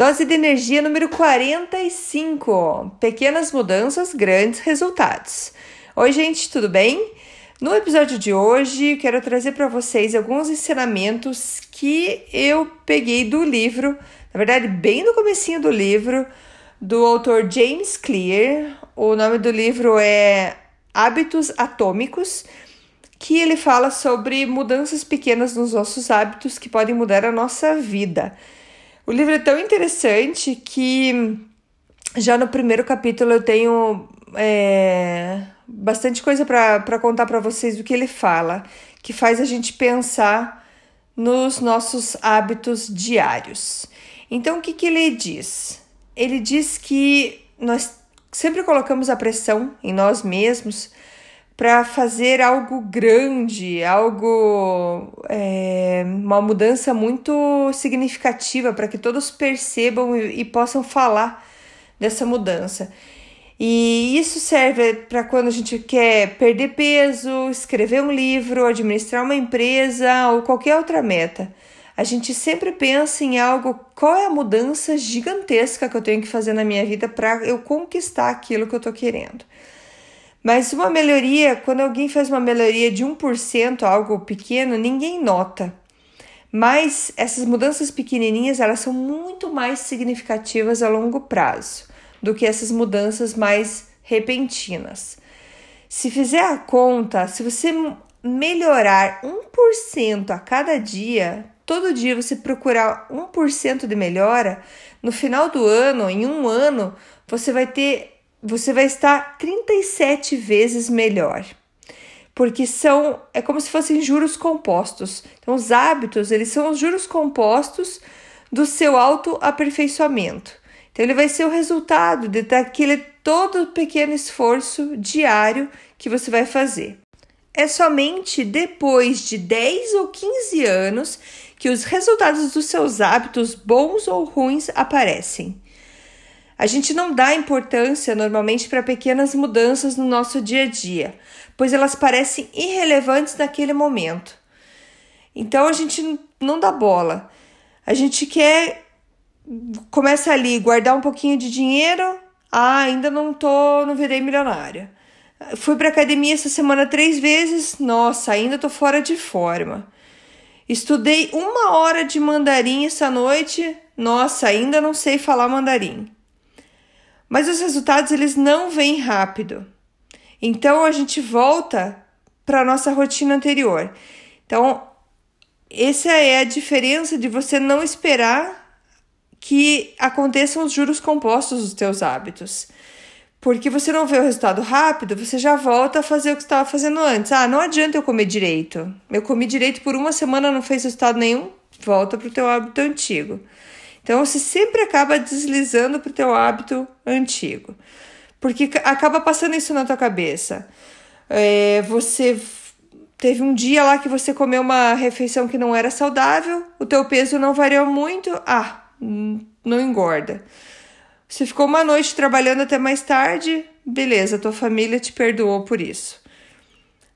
Dose de energia número 45. Pequenas mudanças, grandes resultados. Oi, gente, tudo bem? No episódio de hoje, quero trazer para vocês alguns ensinamentos que eu peguei do livro, na verdade, bem no comecinho do livro, do autor James Clear. O nome do livro é Hábitos Atômicos, que ele fala sobre mudanças pequenas nos nossos hábitos que podem mudar a nossa vida. O livro é tão interessante que já no primeiro capítulo eu tenho é, bastante coisa para contar para vocês do que ele fala, que faz a gente pensar nos nossos hábitos diários. Então, o que, que ele diz? Ele diz que nós sempre colocamos a pressão em nós mesmos para fazer algo grande, algo, é, uma mudança muito significativa para que todos percebam e, e possam falar dessa mudança. E isso serve para quando a gente quer perder peso, escrever um livro, administrar uma empresa ou qualquer outra meta. A gente sempre pensa em algo, qual é a mudança gigantesca que eu tenho que fazer na minha vida para eu conquistar aquilo que eu estou querendo. Mas uma melhoria, quando alguém faz uma melhoria de 1%, algo pequeno, ninguém nota. Mas essas mudanças pequenininhas, elas são muito mais significativas a longo prazo do que essas mudanças mais repentinas. Se fizer a conta, se você melhorar 1% a cada dia, todo dia você procurar 1% de melhora, no final do ano, em um ano, você vai ter você vai estar 37 vezes melhor. Porque são é como se fossem juros compostos. Então os hábitos, eles são os juros compostos do seu autoaperfeiçoamento. Então ele vai ser o resultado de daquele todo pequeno esforço diário que você vai fazer. É somente depois de 10 ou 15 anos que os resultados dos seus hábitos, bons ou ruins, aparecem. A gente não dá importância normalmente para pequenas mudanças no nosso dia a dia, pois elas parecem irrelevantes naquele momento. Então a gente não dá bola. A gente quer começa ali guardar um pouquinho de dinheiro. Ah, ainda não tô, não virei milionária. Fui para academia essa semana três vezes. Nossa, ainda tô fora de forma. Estudei uma hora de mandarim essa noite. Nossa, ainda não sei falar mandarim. Mas os resultados eles não vêm rápido. Então a gente volta para a nossa rotina anterior. Então, essa é a diferença de você não esperar que aconteçam os juros compostos dos teus hábitos. Porque você não vê o resultado rápido, você já volta a fazer o que estava fazendo antes. Ah, não adianta eu comer direito. Eu comi direito por uma semana, não fez resultado nenhum, volta para o teu hábito antigo. Então você sempre acaba deslizando para o teu hábito antigo, porque acaba passando isso na tua cabeça. É, você teve um dia lá que você comeu uma refeição que não era saudável, o teu peso não variou muito, ah, não engorda. Você ficou uma noite trabalhando até mais tarde, beleza, tua família te perdoou por isso.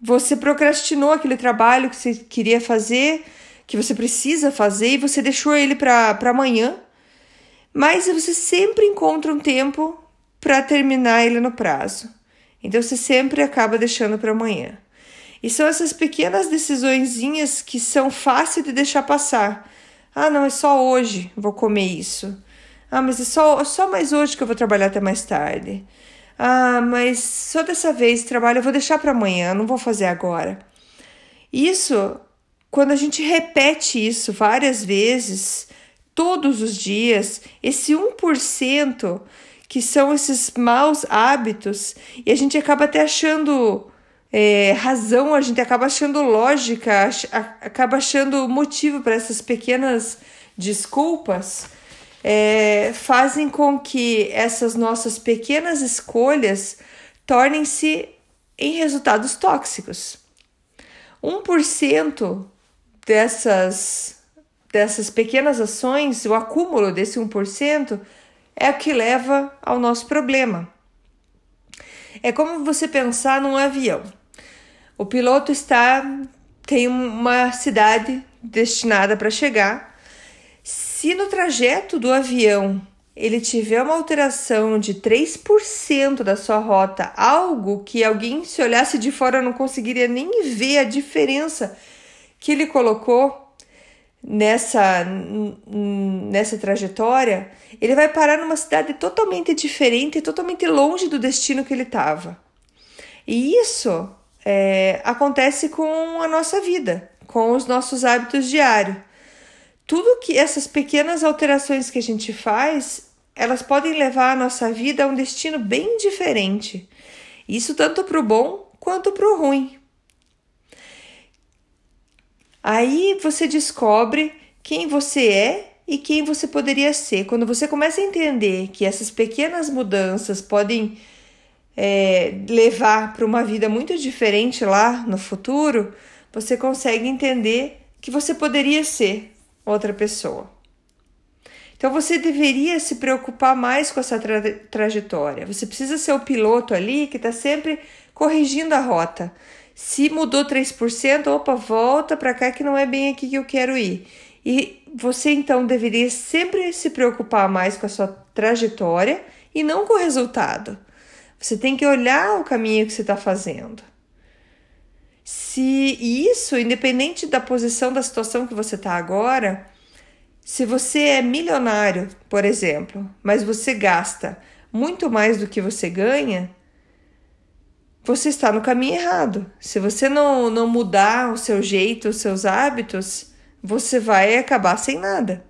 Você procrastinou aquele trabalho que você queria fazer, que você precisa fazer e você deixou ele para amanhã, mas você sempre encontra um tempo para terminar ele no prazo. Então você sempre acaba deixando para amanhã. E são essas pequenas decisõezinhas que são fáceis de deixar passar. Ah, não, é só hoje vou comer isso. Ah, mas é só, só mais hoje que eu vou trabalhar até mais tarde. Ah, mas só dessa vez trabalho eu vou deixar para amanhã, não vou fazer agora. Isso quando a gente repete isso várias vezes, todos os dias, esse 1% que são esses maus hábitos, e a gente acaba até achando é, razão, a gente acaba achando lógica, acaba achando motivo para essas pequenas desculpas, é, fazem com que essas nossas pequenas escolhas tornem-se em resultados tóxicos. 1% dessas, dessas pequenas ações, o acúmulo desse 1%, é o que leva ao nosso problema. É como você pensar num avião. O piloto está tem uma cidade destinada para chegar. Se no trajeto do avião ele tiver uma alteração de 3% da sua rota, algo que alguém se olhasse de fora não conseguiria nem ver a diferença que ele colocou nessa nessa trajetória, ele vai parar numa cidade totalmente diferente, totalmente longe do destino que ele estava. E isso é, acontece com a nossa vida, com os nossos hábitos diários. Tudo que essas pequenas alterações que a gente faz, elas podem levar a nossa vida a um destino bem diferente. Isso tanto para o bom quanto para o ruim. Aí você descobre quem você é e quem você poderia ser. Quando você começa a entender que essas pequenas mudanças podem é, levar para uma vida muito diferente lá no futuro, você consegue entender que você poderia ser outra pessoa. Então você deveria se preocupar mais com essa tra trajetória. Você precisa ser o piloto ali que está sempre corrigindo a rota. Se mudou 3%, opa, volta para cá que não é bem aqui que eu quero ir. E você então deveria sempre se preocupar mais com a sua trajetória e não com o resultado. Você tem que olhar o caminho que você está fazendo. Se isso, independente da posição da situação que você está agora, se você é milionário, por exemplo, mas você gasta muito mais do que você ganha, você está no caminho errado. Se você não, não mudar o seu jeito, os seus hábitos, você vai acabar sem nada.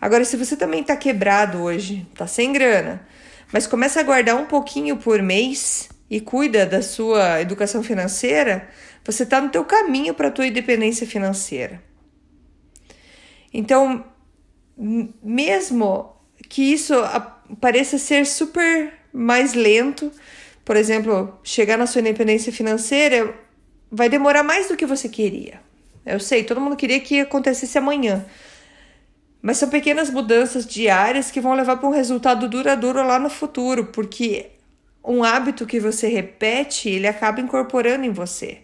Agora, se você também está quebrado hoje, está sem grana, mas começa a guardar um pouquinho por mês e cuida da sua educação financeira, você está no teu caminho para a tua independência financeira. Então, mesmo que isso pareça ser super mais lento, por exemplo, chegar na sua independência financeira vai demorar mais do que você queria. Eu sei, todo mundo queria que acontecesse amanhã. Mas são pequenas mudanças diárias que vão levar para um resultado duradouro lá no futuro, porque um hábito que você repete, ele acaba incorporando em você.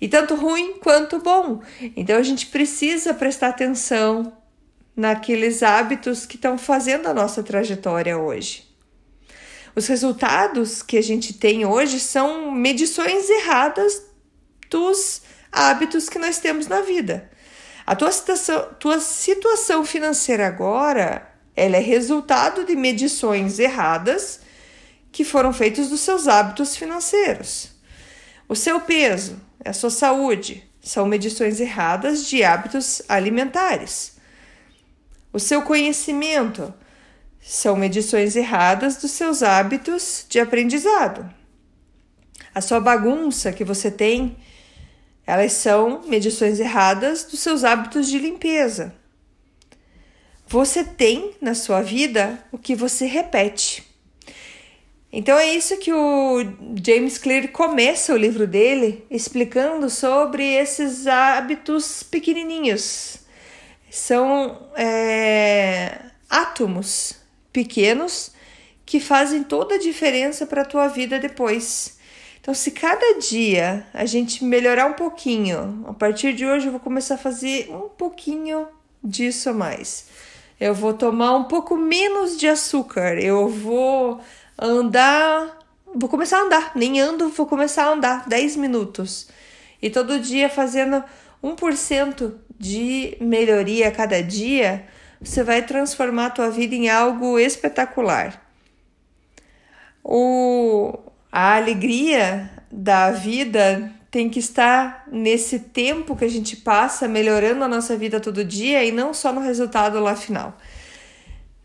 E tanto ruim quanto bom. Então a gente precisa prestar atenção naqueles hábitos que estão fazendo a nossa trajetória hoje. Os resultados que a gente tem hoje são medições erradas dos hábitos que nós temos na vida. A tua situação, tua situação financeira agora, ela é resultado de medições erradas que foram feitas dos seus hábitos financeiros. O seu peso, a sua saúde, são medições erradas de hábitos alimentares. O seu conhecimento, são medições erradas dos seus hábitos de aprendizado. A sua bagunça que você tem, elas são medições erradas dos seus hábitos de limpeza. Você tem na sua vida o que você repete. Então é isso que o James Clear começa o livro dele explicando sobre esses hábitos pequenininhos. São é, átomos pequenos que fazem toda a diferença para a tua vida depois. Então, se cada dia a gente melhorar um pouquinho, a partir de hoje eu vou começar a fazer um pouquinho disso a mais. Eu vou tomar um pouco menos de açúcar, eu vou andar, vou começar a andar, nem ando, vou começar a andar 10 minutos. E todo dia fazendo 1% de melhoria a cada dia, você vai transformar a tua vida em algo espetacular. O, a alegria da vida tem que estar nesse tempo que a gente passa melhorando a nossa vida todo dia e não só no resultado lá final.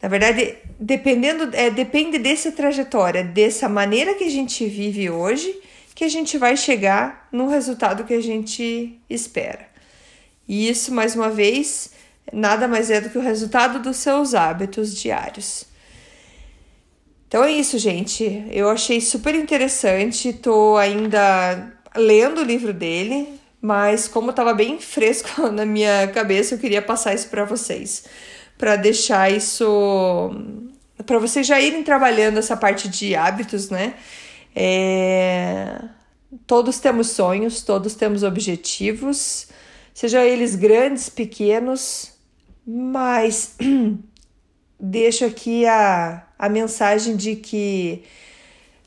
Na verdade, dependendo, é, depende dessa trajetória, dessa maneira que a gente vive hoje, que a gente vai chegar no resultado que a gente espera. E isso, mais uma vez, nada mais é do que o resultado dos seus hábitos diários. Então é isso, gente. Eu achei super interessante. Tô ainda lendo o livro dele, mas como estava bem fresco na minha cabeça, eu queria passar isso para vocês, para deixar isso para vocês já irem trabalhando essa parte de hábitos, né? É... Todos temos sonhos, todos temos objetivos, sejam eles grandes, pequenos, mas deixo aqui a, a mensagem de que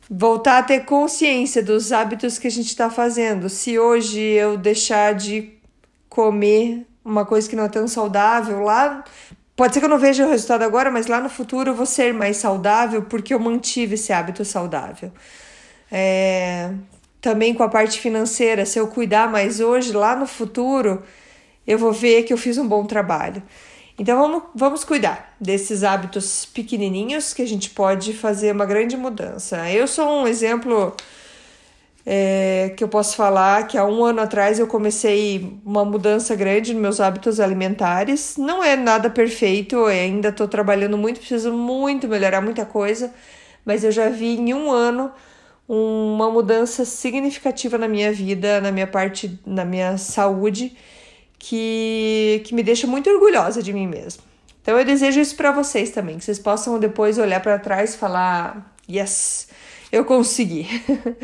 voltar a ter consciência dos hábitos que a gente está fazendo. Se hoje eu deixar de comer uma coisa que não é tão saudável, lá pode ser que eu não veja o resultado agora, mas lá no futuro eu vou ser mais saudável porque eu mantive esse hábito saudável. É, também com a parte financeira, se eu cuidar mais hoje, lá no futuro eu vou ver que eu fiz um bom trabalho. Então vamos, vamos cuidar desses hábitos pequenininhos que a gente pode fazer uma grande mudança. Eu sou um exemplo é, que eu posso falar que há um ano atrás eu comecei uma mudança grande nos meus hábitos alimentares. Não é nada perfeito, ainda estou trabalhando muito, preciso muito melhorar muita coisa, mas eu já vi em um ano uma mudança significativa na minha vida, na minha parte, na minha saúde que, que me deixa muito orgulhosa de mim mesma. Então eu desejo isso para vocês também, que vocês possam depois olhar para trás e falar: "Yes, eu consegui".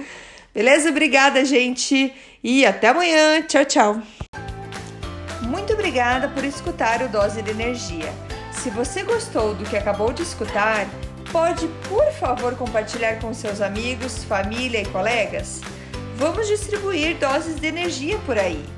Beleza? Obrigada, gente, e até amanhã. Tchau, tchau. Muito obrigada por escutar o Dose de Energia. Se você gostou do que acabou de escutar, pode, por favor, compartilhar com seus amigos, família e colegas? Vamos distribuir doses de energia por aí.